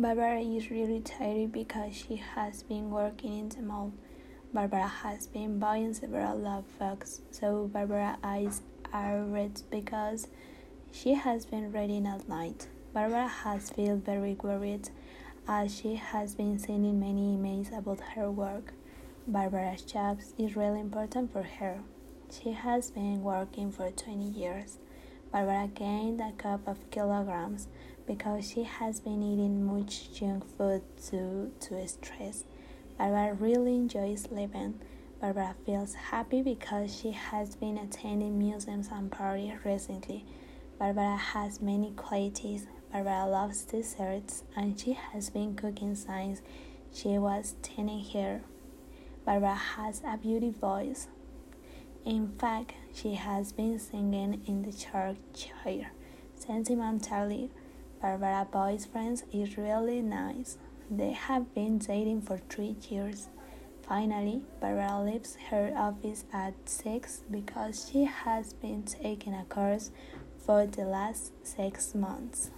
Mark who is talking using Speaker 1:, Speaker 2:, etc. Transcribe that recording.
Speaker 1: Barbara is really tired because she has been working in the mall. Barbara has been buying several love books, so Barbara's eyes are red because she has been reading at night. Barbara has felt very worried as she has been sending many emails about her work. Barbara's job is really important for her. She has been working for 20 years. Barbara gained a couple of kilograms because she has been eating much junk food due to stress. Barbara really enjoys living. Barbara feels happy because she has been attending museums and parties recently. Barbara has many qualities. Barbara loves desserts and she has been cooking since she was 10 years. Barbara has a beauty voice. In fact, she has been singing in the church choir. Sentimentally, Barbara's boyfriend is really nice. They have been dating for three years. Finally, Barbara leaves her office at 6 because she has been taking a course for the last six months.